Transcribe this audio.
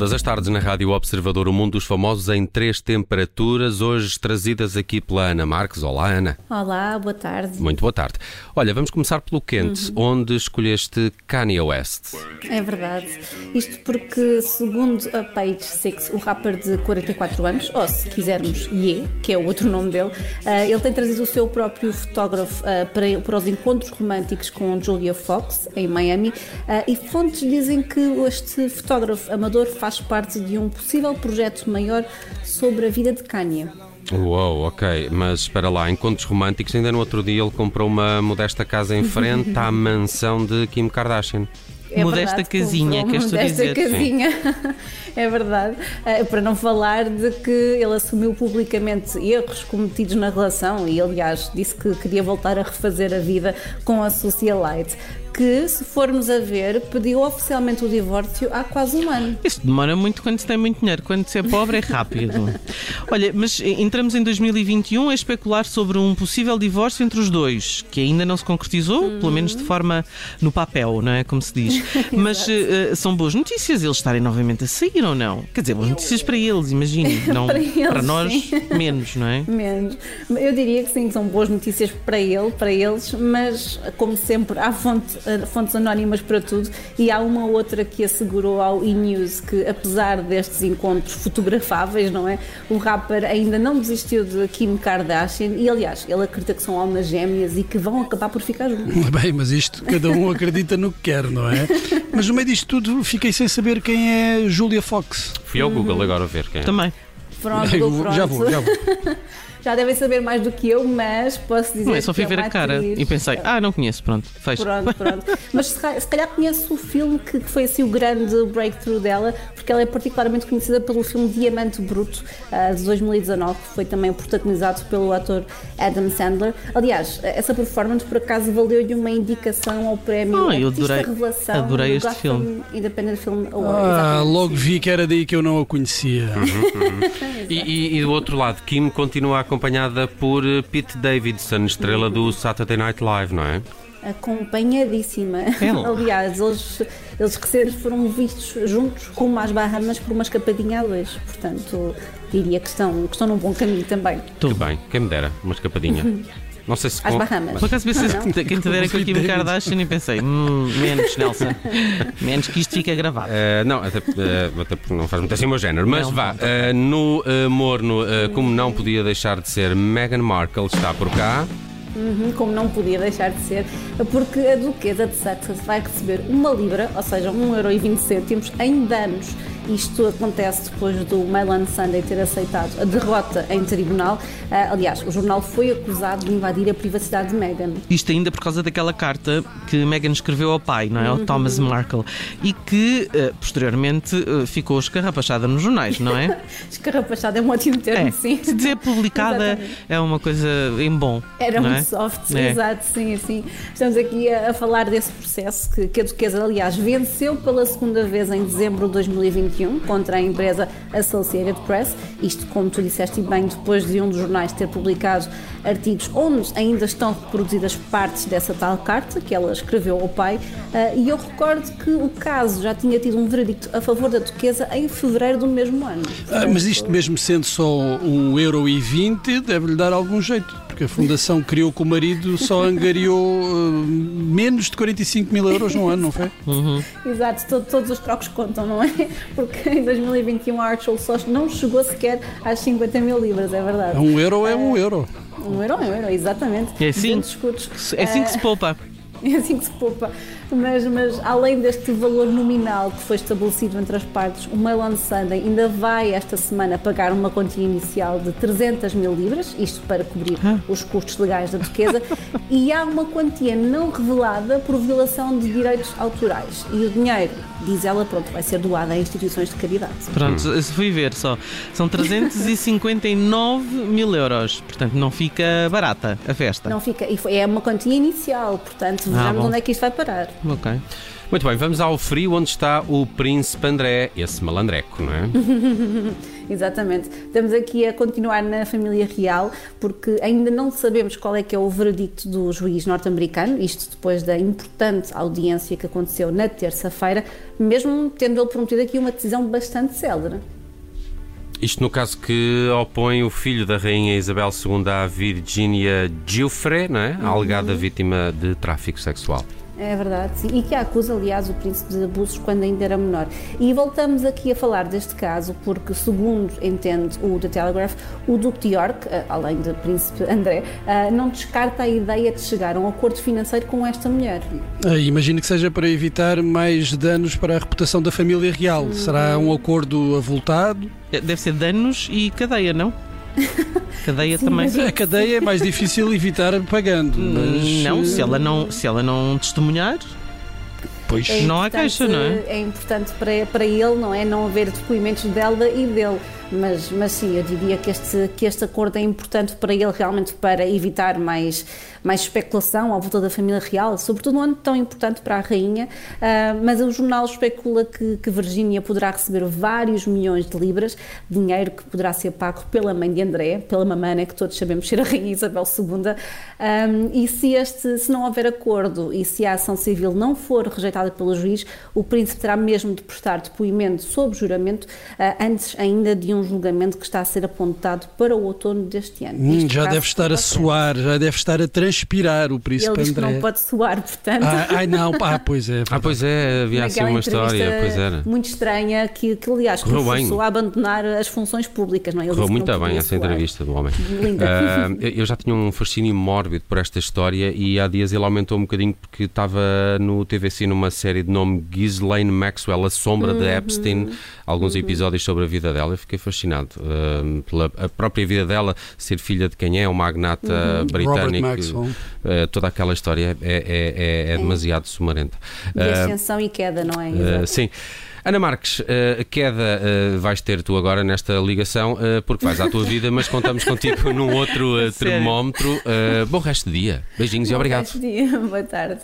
Todas as tardes na Rádio Observador, o mundo dos famosos em três temperaturas, hoje trazidas aqui pela Ana Marques. Olá, Ana. Olá, boa tarde. Muito boa tarde. Olha, vamos começar pelo quente, uhum. onde escolheste Kanye West. É verdade. Isto porque, segundo a Page Six, o rapper de 44 anos, ou se quisermos, Ye, que é o outro nome dele, uh, ele tem trazido o seu próprio fotógrafo uh, para, para os encontros românticos com Julia Fox, em Miami, uh, e fontes dizem que este fotógrafo amador faz parte de um possível projeto maior sobre a vida de Kanye. Uou, ok, mas espera lá, encontros românticos, ainda no outro dia ele comprou uma modesta casa em frente à mansão de Kim Kardashian. É modesta verdade, casinha, queres tu dizer? casinha, é verdade. Uh, para não falar de que ele assumiu publicamente erros cometidos na relação e, aliás, disse que queria voltar a refazer a vida com a Socialite que, se formos a ver, pediu oficialmente o divórcio há quase um ano. Isso demora muito quando se tem muito dinheiro, quando se é pobre é rápido. Olha, mas entramos em 2021 a especular sobre um possível divórcio entre os dois, que ainda não se concretizou, uhum. pelo menos de forma no papel, não é? Como se diz. Mas uh, são boas notícias eles estarem novamente a sair ou não? Quer dizer, boas notícias para eles, imagino. Não, para, eles, para nós, sim. menos, não é? Menos. Eu diria que sim, são boas notícias para ele, para eles, mas como sempre, há fonte fontes anónimas para tudo, e há uma outra que assegurou ao E-News que, apesar destes encontros fotografáveis, não é? O rapper ainda não desistiu de Kim Kardashian e, aliás, ele acredita que são almas gêmeas e que vão acabar por ficar juntos. Bem, mas isto cada um acredita no que quer, não é? Mas no meio disto tudo fiquei sem saber quem é Julia Fox. Fui ao Google agora ver quem é. Também. Pronto, pronto. Já vou, já vou. já devem saber mais do que eu, mas posso dizer. Não é só fui é ver a cara e pensei, ah, não conheço, pronto, fecho. Pronto, pronto. mas se, calhar conheço o filme que, foi assim o grande breakthrough dela, porque ela é particularmente conhecida pelo filme Diamante Bruto, uh, de 2019, que foi também protagonizado pelo ator Adam Sandler. Aliás, essa performance por acaso valeu-lhe uma indicação ao prémio oh, eu adorei, Revelação adorei este Gotham filme. Independent Film Award. Ah, logo vi que era daí que eu não a conhecia. Uhum, uhum. e, e, e do outro lado, Kim continua a acompanhada por eh, Pete Davidson, estrela do Saturday Night Live, não é? acompanhadíssima. É Aliás, eles, eles foram vistos juntos rumo às Bahamas por uma escapadinha a dois. Portanto, diria que estão, que estão num bom caminho também. Tudo bem, quem me dera, uma escapadinha. Não sei se. Às Bahamas. Por acaso pensei que quem te dera com a Kim Kardashian e pensei, hum, menos, Nelson. menos que isto fica gravado. Uh, não, até, uh, até porque não faz muito assim o meu género. Mas não, vá, uh, no morno, como não podia deixar de ser, Meghan Markle está por cá. Uhum, como não podia deixar de ser, porque a Duquesa de Sussex vai receber uma libra, ou seja, 1,20€ em danos isto acontece depois do Mail Sunday ter aceitado a derrota em tribunal. Uh, aliás, o jornal foi acusado de invadir a privacidade de Meghan. Isto ainda por causa daquela carta que Meghan escreveu ao pai, não é? Ao uhum. Thomas Markle. E que uh, posteriormente uh, ficou escarrapachada nos jornais, não é? escarrapachada é um ótimo termo, é. sim. Dizer publicada é uma coisa em bom. Era um é? soft, é. exato, sim, sim. Estamos aqui a, a falar desse processo que, que a Duquesa, aliás, venceu pela segunda vez em dezembro de 2021 contra a empresa Associated Press. Isto, como tu disseste bem, depois de um dos jornais ter publicado artigos onde ainda estão reproduzidas partes dessa tal carta que ela escreveu ao pai. Uh, e eu recordo que o caso já tinha tido um veredicto a favor da Duquesa em fevereiro do mesmo ano. Ah, mas isto mesmo sendo só um euro e vinte deve-lhe dar algum jeito porque a Fundação criou que o marido só angariou uh, menos de 45 mil euros no ano, não foi? Uhum. Exato, todo, todos os trocos contam, não é? Porque em 2021 a Archel só não chegou sequer às 50 mil libras, é verdade. Um euro é um euro. Um euro é um euro, exatamente. É assim, é assim que se poupa. É assim que se poupa. Mas, mas além deste valor nominal que foi estabelecido entre as partes, o Mail on Sunday ainda vai esta semana pagar uma quantia inicial de 300 mil libras, isto para cobrir os custos legais da duquesa, e há uma quantia não revelada por violação de direitos autorais. E o dinheiro, diz ela, pronto, vai ser doado a instituições de caridade. Pronto, eu fui ver só. São 359 mil euros. Portanto, não fica barata a festa. Não fica, e foi, é uma quantia inicial, portanto, Ah, vejamos bom. onde é que isto vai parar. Ok. Muito bem, vamos ao frio onde está o Príncipe André, esse malandreco, não é? Exatamente. Estamos aqui a continuar na família real, porque ainda não sabemos qual é que é o veredicto do juiz norte-americano, isto depois da importante audiência que aconteceu na terça-feira, mesmo tendo ele prometido aqui uma decisão bastante célere. Isto no caso que opõe o filho da Rainha Isabel II à Virginia Giuffre, não é? A alegada vítima de tráfico sexual. É verdade, sim. E que acusa, aliás, o príncipe de abusos quando ainda era menor. E voltamos aqui a falar deste caso porque, segundo entende o The Telegraph, o Duque de York, eh, além do príncipe André, eh, não descarta a ideia de chegar a um acordo financeiro com esta mulher. Ah, imagino que seja para evitar mais danos para a reputação da família real. Será um acordo avultado? Deve ser danos e cadeia, não? Cadeia Sim, também. mas A cadeia é mais difícil evitar pagando. Mas, Não, eh, se ela não, se ela não testemunhar, Pois. É Não há importante- queixa, não é? É importante para, para ele, não é? Não haver depoimentos dela e dele. Mas, mas sim, eu diria que este, que este acordo é importante para ele realmente para evitar mais, mais especulação à volta da família real, sobretudo num ano tão importante para a rainha. Ah, mas o jornal especula que, que Virgínia poderá receber vários milhões de libras, dinheiro que poderá ser pago pela mãe de André, pela mamã, né, que todos sabemos ser a rainha Isabel II. Ah, e se, este, se não houver acordo e se a ação civil não for rejeitada pelo juiz, o príncipe terá mesmo de prestar depoimento sob juramento ah, antes ainda de um julgamento que está a ser apontado para o outono deste ano. Hum, já deve estar a suar, já deve estar a transpirar o Ele príncipe que André. não pode suar, portanto. Ah, ai não, ah, pois é. Ah, pois é, havia assim uma história, pois era. Muito estranha, que, que aliás, forçou a abandonar as funções públicas, não é? Ele Correu muito não bem essa suar. entrevista do homem. Linda. Ah, eu já tinha um fascínio mórbido por esta história e há dias ele aumentou um bocadinho porque estava no TVC numa série de nome Ghislaine Maxwell, A Sombra de Epstein, alguns episódios sobre a vida dela. Eu fiquei fascinado ah, pela a própria vida dela, ser filha de quem é, um magnata Robert britânico. Maxwell. Ah, toda aquela história é, é- é- é demasiado sumarenta. De Ah, ascensão e queda, não é? Uh, Exato. sim. Ana Marques, uh, queda uh, vais ter tu agora nesta ligação, uh, porque vais à tua vida, mas contamos contigo num outro uh, Sério? termómetro. Uh, bom resto de dia. Beijinhos e obrigado. Bom dia, Boa tarde.